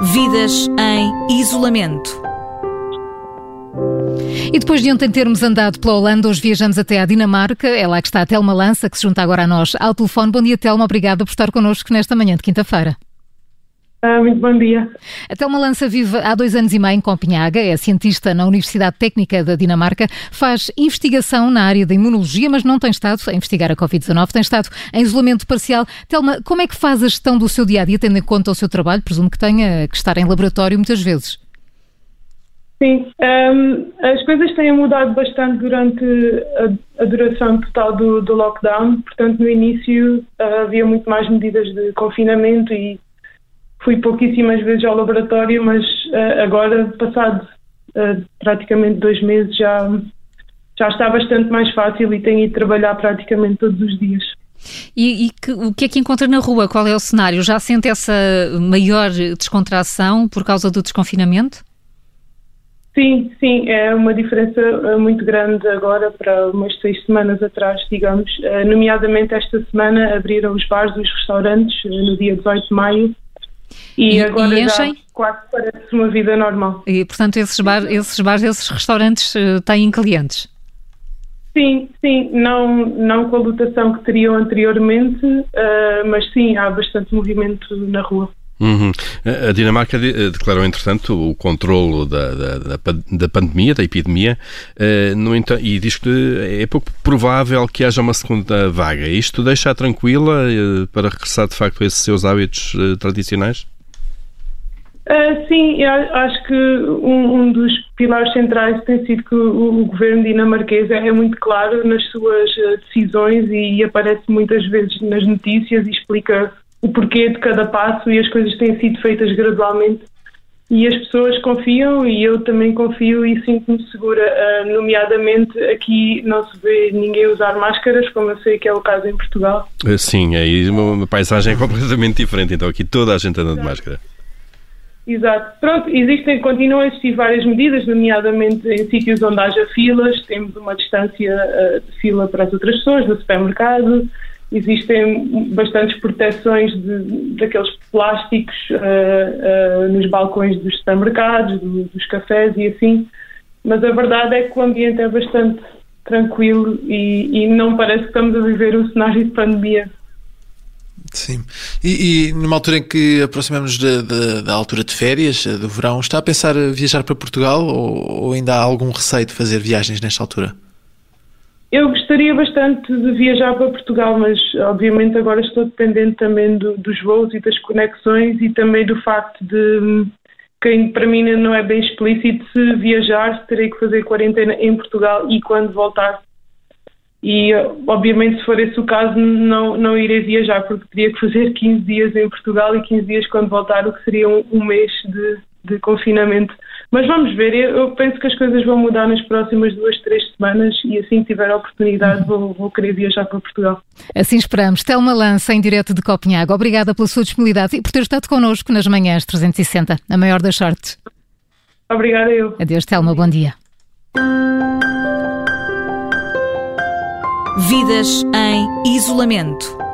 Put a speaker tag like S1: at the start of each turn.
S1: Vidas em isolamento.
S2: E depois de ontem termos andado pela Holanda, hoje viajamos até à Dinamarca. É lá que está a Telma Lança, que se junta agora a nós ao telefone. Bom dia, Telma. Obrigada por estar connosco nesta manhã de quinta-feira.
S3: Ah, muito bom dia.
S2: A Telma Lança vive há dois anos e meio em Copenhaga, é cientista na Universidade Técnica da Dinamarca, faz investigação na área da imunologia, mas não tem estado a investigar a Covid-19, tem estado em isolamento parcial. Telma, como é que faz a gestão do seu dia a dia, tendo em conta o seu trabalho? Presumo que tenha que estar em laboratório muitas vezes.
S3: Sim, um, as coisas têm mudado bastante durante a, a duração total do, do, lockdown. Portanto, no início uh, havia muito mais medidas de confinamento e fui pouquíssimas vezes ao laboratório, mas uh, agora, passado uh, praticamente dois meses, já, já está bastante mais fácil e tenho ido trabalhar praticamente todos os dias.
S2: E, e que, o que é que encontra na rua? Qual é o cenário? Já sente essa maior descontração por causa do desconfinamento?
S3: Sim, sim, é uma diferença eh, muito grande agora para umas seis semanas atrás, digamos. Nomeadamente esta semana abriram os bares e os restaurantes no dia 18 de maio e, e agora e enchem? já quase parece uma vida normal.
S2: E, portanto, esses, bar, esses bares, esses restaurantes uh, têm clientes?
S3: Sim, sim, não, não com a lotação que teriam anteriormente, uh, mas sim, há bastante movimento na rua.
S4: Uhum. A Dinamarca eh, declarou, entretanto, o controlo da, da, da pandemia, da epidemia, uh, no e diz que é pouco provável que haja uma segunda vaga. Isto deixa-a tranquila uh, para regressar, de facto, a esses seus hábitos uh, tradicionais?
S3: sim, acho que um, um, dos pilares centrais tem sido que o, o governo dinamarquês é, é muito claro nas suas decisões e, e aparece muitas vezes nas notícias e explica o porquê de cada passo e as coisas têm sido feitas gradualmente e as pessoas confiam e eu também confio e sinto-me segura. Uh, nomeadamente, aqui não se vê ninguém usar máscaras, como eu sei que é o caso em Portugal.
S4: Ah, sim, aí uma paisagem é completamente diferente, então aqui toda a gente anda de máscara.
S3: Exato. Pronto, existem, continuam a existir várias medidas, nomeadamente em sítios onde haja filas, temos uma distância uh, de fila para as outras pessoas, no supermercado, existem bastantes proteções de, daqueles plásticos uh, uh, nos balcões dos supermercados, do, dos cafés e assim, mas a verdade é que o ambiente é bastante tranquilo e, e não parece que estamos a viver um cenário de pandemia.
S5: Sim. E, e, numa altura em que aproximamos da, da, da, altura de férias, do verão, está a pensar viajar para Portugal ou, ou ainda há algum receio de fazer viagens nesta altura?
S3: Eu gostaria bastante de viajar para Portugal, mas obviamente agora estou dependente também do, dos voos e das conexões e também do facto de que para mim não é bem explícito se viajar terei que fazer quarentena em Portugal e quando voltar. E obviamente se for esse o caso não, não irei viajar porque teria que fazer 15 dias em Portugal e 15 dias quando voltar, o que seria um, um mês de, de confinamento. Mas vamos ver, eu penso que as coisas vão mudar nas próximas duas, três semanas e assim que tiver a oportunidade vou, vou querer viajar para Portugal.
S2: Assim esperamos. Telma Lança, em direto de Copenhague. Obrigada pela sua disponibilidade e por ter estado connosco nas manhãs 360. A maior das sortes.
S3: Obrigada eu.
S2: Adeus, Telma. Bom dia.
S1: Vidas em isolamento.